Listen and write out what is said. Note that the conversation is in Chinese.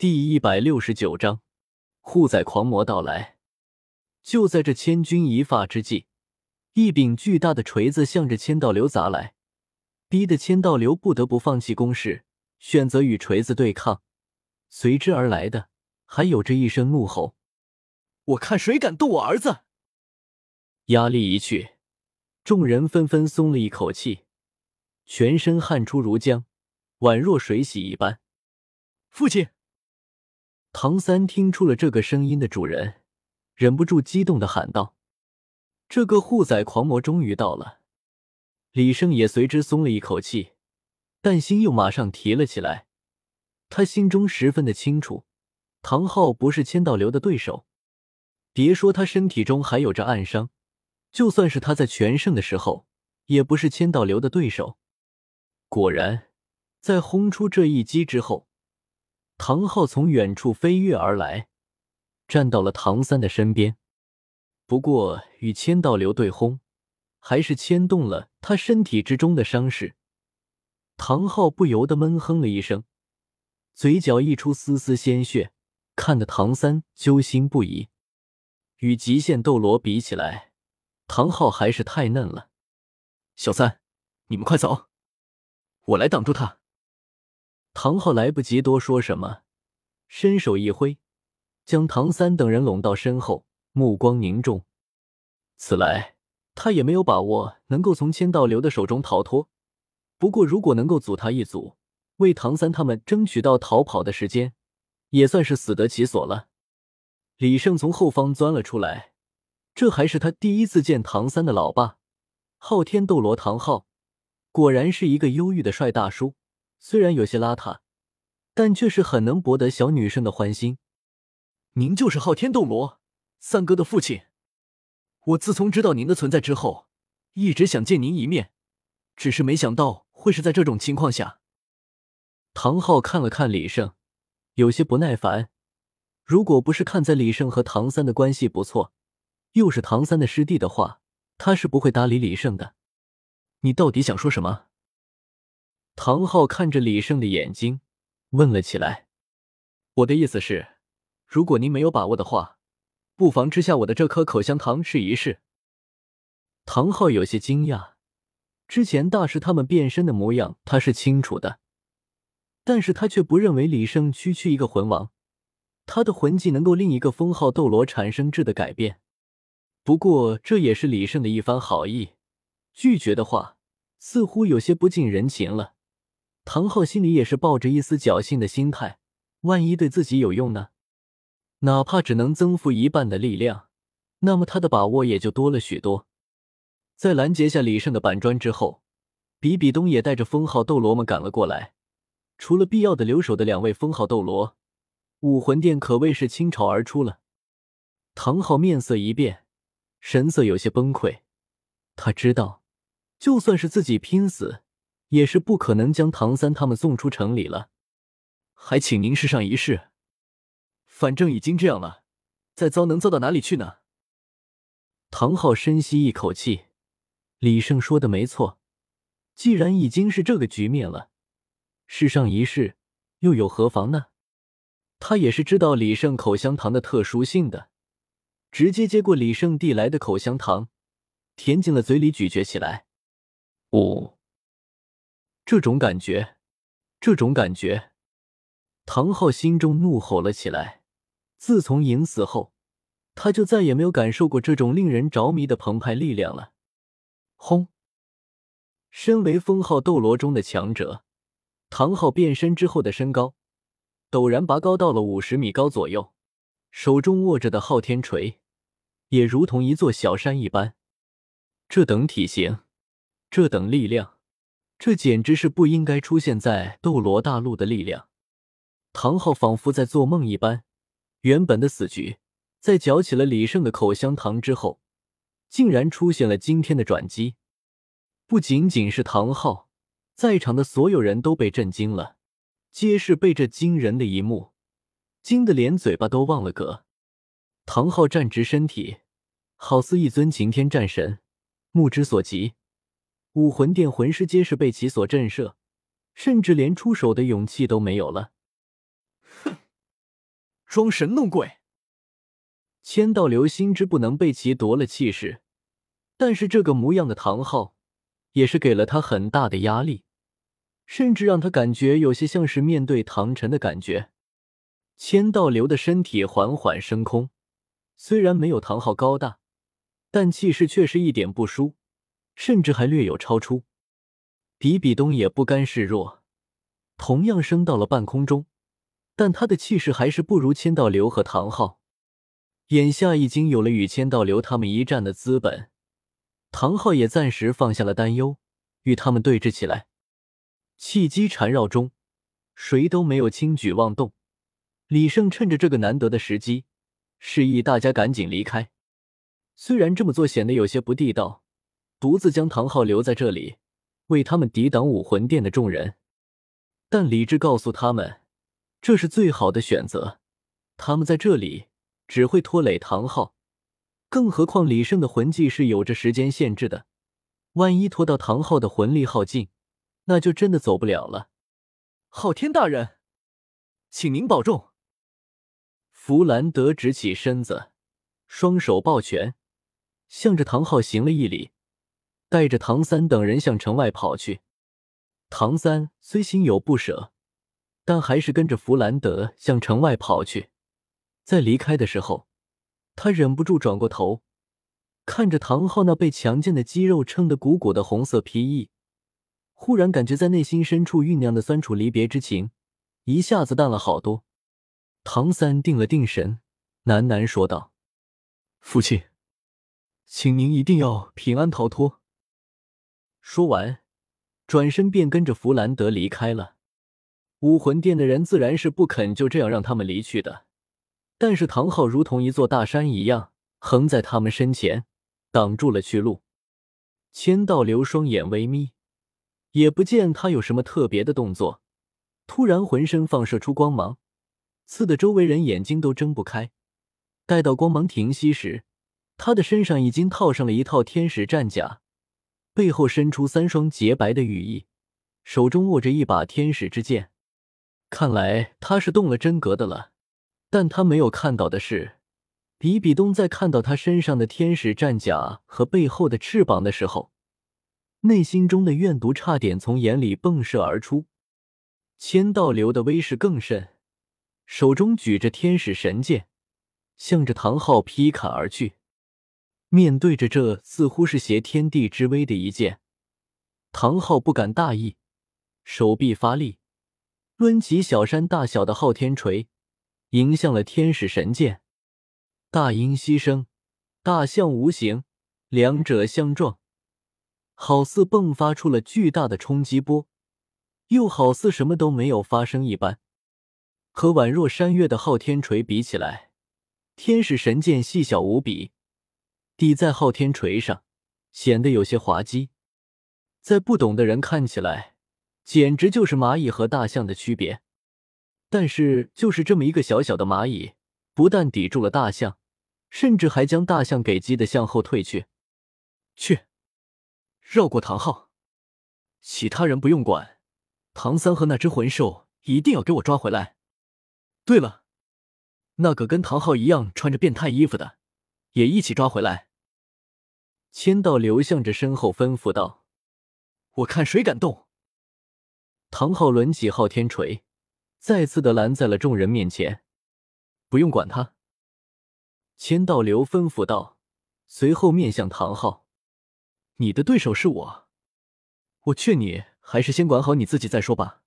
第一百六十九章，护崽狂魔到来。就在这千钧一发之际，一柄巨大的锤子向着千道流砸来，逼得千道流不得不放弃攻势，选择与锤子对抗。随之而来的，还有着一声怒吼：“我看谁敢动我儿子！”压力一去，众人纷纷松了一口气，全身汗出如浆，宛若水洗一般。父亲。唐三听出了这个声音的主人，忍不住激动的喊道：“这个护崽狂魔终于到了！”李胜也随之松了一口气，但心又马上提了起来。他心中十分的清楚，唐昊不是千道流的对手。别说他身体中还有着暗伤，就算是他在全盛的时候，也不是千道流的对手。果然，在轰出这一击之后。唐昊从远处飞跃而来，站到了唐三的身边。不过与千道流对轰，还是牵动了他身体之中的伤势。唐昊不由得闷哼了一声，嘴角溢出丝丝鲜血，看得唐三揪心不已。与极限斗罗比起来，唐昊还是太嫩了。小三，你们快走，我来挡住他。唐昊来不及多说什么，伸手一挥，将唐三等人拢到身后，目光凝重。此来，他也没有把握能够从千道流的手中逃脱。不过，如果能够阻他一阻，为唐三他们争取到逃跑的时间，也算是死得其所了。李胜从后方钻了出来，这还是他第一次见唐三的老爸，昊天斗罗唐昊，果然是一个忧郁的帅大叔。虽然有些邋遢，但却是很能博得小女生的欢心。您就是昊天斗罗三哥的父亲。我自从知道您的存在之后，一直想见您一面，只是没想到会是在这种情况下。唐昊看了看李胜，有些不耐烦。如果不是看在李胜和唐三的关系不错，又是唐三的师弟的话，他是不会搭理李胜的。你到底想说什么？唐昊看着李胜的眼睛，问了起来：“我的意思是，如果您没有把握的话，不妨吃下我的这颗口香糖试一试。”唐昊有些惊讶，之前大师他们变身的模样他是清楚的，但是他却不认为李胜区区一个魂王，他的魂技能够令一个封号斗罗产生质的改变。不过这也是李胜的一番好意，拒绝的话似乎有些不近人情了。唐昊心里也是抱着一丝侥幸的心态，万一对自己有用呢？哪怕只能增幅一半的力量，那么他的把握也就多了许多。在拦截下李胜的板砖之后，比比东也带着封号斗罗们赶了过来。除了必要的留守的两位封号斗罗，武魂殿可谓是倾巢而出了。唐昊面色一变，神色有些崩溃。他知道，就算是自己拼死。也是不可能将唐三他们送出城里了，还请您试上一试。反正已经这样了，再糟能糟到哪里去呢？唐昊深吸一口气，李胜说的没错，既然已经是这个局面了，试上一试又有何妨呢？他也是知道李胜口香糖的特殊性的，直接接过李胜递来的口香糖，填进了嘴里咀嚼起来。五。这种感觉，这种感觉，唐昊心中怒吼了起来。自从赢死后，他就再也没有感受过这种令人着迷的澎湃力量了。轰！身为封号斗罗中的强者，唐昊变身之后的身高陡然拔高到了五十米高左右，手中握着的昊天锤也如同一座小山一般。这等体型，这等力量。这简直是不应该出现在斗罗大陆的力量。唐昊仿佛在做梦一般，原本的死局，在嚼起了李胜的口香糖之后，竟然出现了今天的转机。不仅仅是唐昊，在场的所有人都被震惊了，皆是被这惊人的一幕惊得连嘴巴都忘了搁。唐昊站直身体，好似一尊擎天战神，目之所及。武魂殿魂师皆是被其所震慑，甚至连出手的勇气都没有了。哼！装神弄鬼。千道流心知不能被其夺了气势，但是这个模样的唐昊也是给了他很大的压力，甚至让他感觉有些像是面对唐晨的感觉。千道流的身体缓缓升空，虽然没有唐昊高大，但气势却是一点不输，甚至还略有超出。比比东也不甘示弱，同样升到了半空中，但他的气势还是不如千道流和唐昊。眼下已经有了与千道流他们一战的资本，唐昊也暂时放下了担忧，与他们对峙起来。气机缠绕中，谁都没有轻举妄动。李胜趁着这个难得的时机，示意大家赶紧离开。虽然这么做显得有些不地道，独自将唐昊留在这里。为他们抵挡武魂殿的众人，但理智告诉他们，这是最好的选择。他们在这里只会拖累唐昊，更何况李胜的魂技是有着时间限制的，万一拖到唐昊的魂力耗尽，那就真的走不了了。昊天大人，请您保重。弗兰德直起身子，双手抱拳，向着唐昊行了一礼。带着唐三等人向城外跑去。唐三虽心有不舍，但还是跟着弗兰德向城外跑去。在离开的时候，他忍不住转过头，看着唐昊那被强健的肌肉撑得鼓鼓的红色皮衣，忽然感觉在内心深处酝酿的酸楚离别之情一下子淡了好多。唐三定了定神，喃喃说道：“父亲，请您一定要平安逃脱。”说完，转身便跟着弗兰德离开了。武魂殿的人自然是不肯就这样让他们离去的，但是唐昊如同一座大山一样横在他们身前，挡住了去路。千道流双眼微眯，也不见他有什么特别的动作，突然浑身放射出光芒，刺得周围人眼睛都睁不开。待到光芒停息时，他的身上已经套上了一套天使战甲。背后伸出三双洁白的羽翼，手中握着一把天使之剑。看来他是动了真格的了。但他没有看到的是，比比东在看到他身上的天使战甲和背后的翅膀的时候，内心中的怨毒差点从眼里迸射而出。千道流的威势更甚，手中举着天使神剑，向着唐昊劈砍而去。面对着这似乎是挟天地之威的一剑，唐昊不敢大意，手臂发力，抡起小山大小的昊天锤，迎向了天使神剑。大音希声，大象无形，两者相撞，好似迸发出了巨大的冲击波，又好似什么都没有发生一般。和宛若山岳的昊天锤比起来，天使神剑细小无比。抵在昊天锤上，显得有些滑稽，在不懂的人看起来，简直就是蚂蚁和大象的区别。但是，就是这么一个小小的蚂蚁，不但抵住了大象，甚至还将大象给击的向后退去。去，绕过唐昊，其他人不用管，唐三和那只魂兽一定要给我抓回来。对了，那个跟唐昊一样穿着变态衣服的，也一起抓回来。千道流向着身后吩咐道：“我看谁敢动。”唐昊抡起昊天锤，再次的拦在了众人面前。“不用管他。”千道流吩咐道，随后面向唐昊：“你的对手是我，我劝你还是先管好你自己再说吧。”